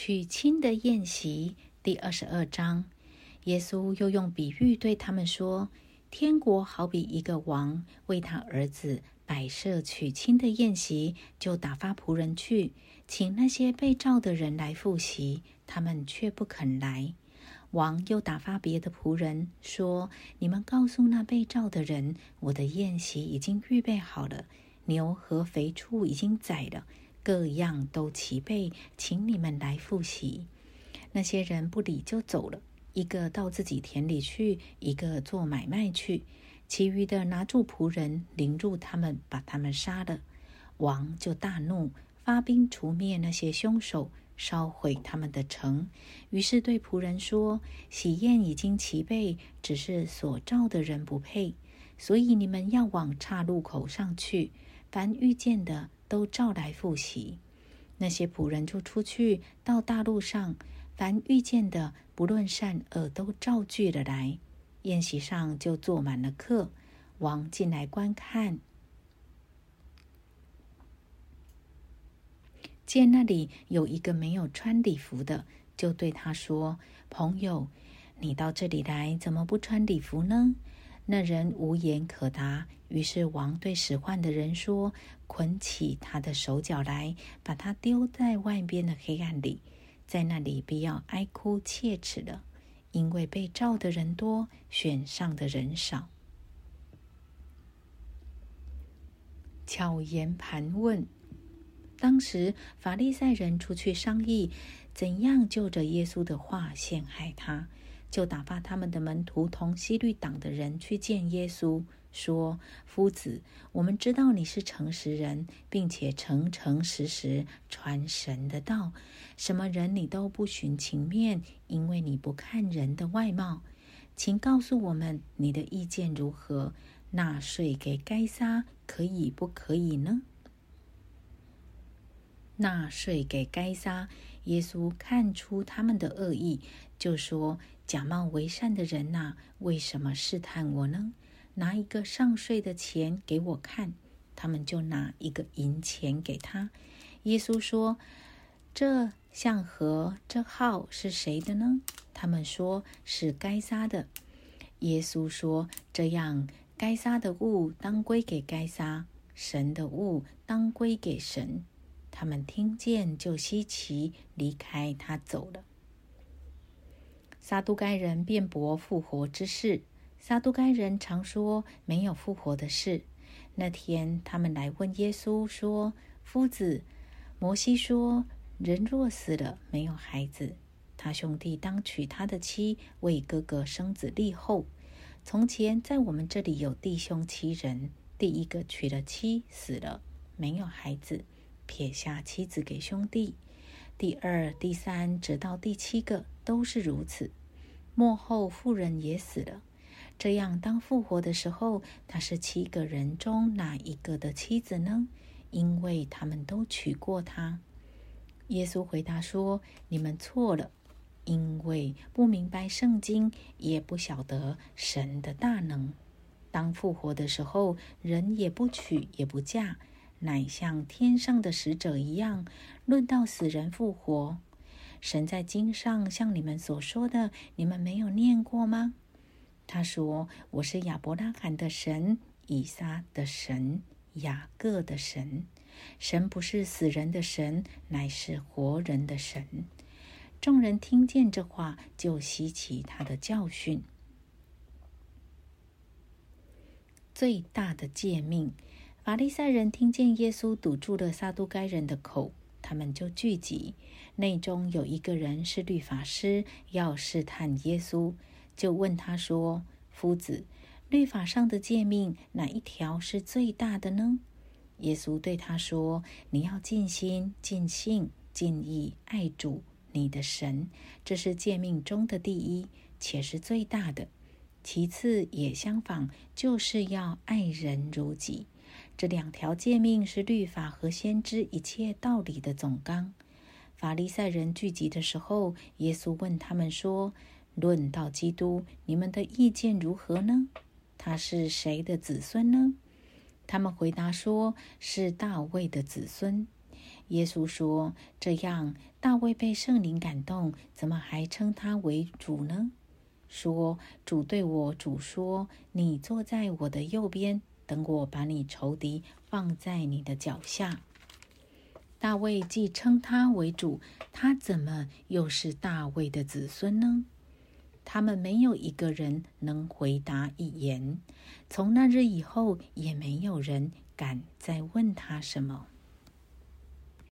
娶亲的宴席第二十二章，耶稣又用比喻对他们说：“天国好比一个王为他儿子摆设娶亲的宴席，就打发仆人去请那些被召的人来赴席，他们却不肯来。王又打发别的仆人说：‘你们告诉那被召的人，我的宴席已经预备好了，牛和肥畜已经宰了。’”各样都齐备，请你们来复习。那些人不理就走了，一个到自己田里去，一个做买卖去，其余的拿住仆人，凌辱他们，把他们杀了。王就大怒，发兵除灭那些凶手，烧毁他们的城。于是对仆人说：“喜宴已经齐备，只是所召的人不配，所以你们要往岔路口上去，凡遇见的。”都召来复习，那些仆人就出去到大路上，凡遇见的，不论善恶，都照聚了来。宴席上就坐满了客。王进来观看，见那里有一个没有穿礼服的，就对他说：“朋友，你到这里来，怎么不穿礼服呢？”那人无言可答，于是王对使唤的人说：“捆起他的手脚来，把他丢在外边的黑暗里，在那里必要哀哭切齿的，因为被召的人多，选上的人少。”巧言盘问。当时法利赛人出去商议，怎样就着耶稣的话陷害他。就打发他们的门徒同西律党的人去见耶稣，说：“夫子，我们知道你是诚实人，并且诚诚实实传神的道。什么人你都不寻情面，因为你不看人的外貌。请告诉我们你的意见如何？纳税给该撒可以不可以呢？纳税给该撒。”耶稣看出他们的恶意，就说：“假冒为善的人呐，为什么试探我呢？拿一个上税的钱给我看。”他们就拿一个银钱给他。耶稣说：“这像和这号是谁的呢？”他们说是该撒的。耶稣说：“这样，该撒的物当归给该撒，神的物当归给神。”他们听见就稀奇，离开他走了。撒都该人辩驳复活之事。撒都该人常说没有复活的事。那天他们来问耶稣说：“夫子，摩西说，人若死了没有孩子，他兄弟当娶他的妻，为哥哥生子立后。从前在我们这里有弟兄七人，第一个娶了妻死了，没有孩子。”撇下妻子给兄弟，第二、第三，直到第七个都是如此。末后妇人也死了。这样，当复活的时候，他是七个人中哪一个的妻子呢？因为他们都娶过她。耶稣回答说：“你们错了，因为不明白圣经，也不晓得神的大能。当复活的时候，人也不娶，也不嫁。”乃像天上的使者一样，论到死人复活。神在经上像你们所说的，你们没有念过吗？他说：“我是亚伯拉罕的神，以撒的神，雅各的神。神不是死人的神，乃是活人的神。”众人听见这话，就吸取他的教训。最大的诫命。法利赛人听见耶稣堵住了撒都该人的口，他们就聚集。内中有一个人是律法师，要试探耶稣，就问他说：“夫子，律法上的诫命哪一条是最大的呢？”耶稣对他说：“你要尽心、尽性、尽意爱主你的神，这是诫命中的第一，且是最大的。其次也相仿，就是要爱人如己。”这两条诫命是律法和先知一切道理的总纲。法利赛人聚集的时候，耶稣问他们说：“论到基督，你们的意见如何呢？他是谁的子孙呢？”他们回答说：“是大卫的子孙。”耶稣说：“这样，大卫被圣灵感动，怎么还称他为主呢？说主对我主说：‘你坐在我的右边，等我把你仇敌放在你的脚下。’大卫既称他为主，他怎么又是大卫的子孙呢？他们没有一个人能回答一言。从那日以后，也没有人敢再问他什么。”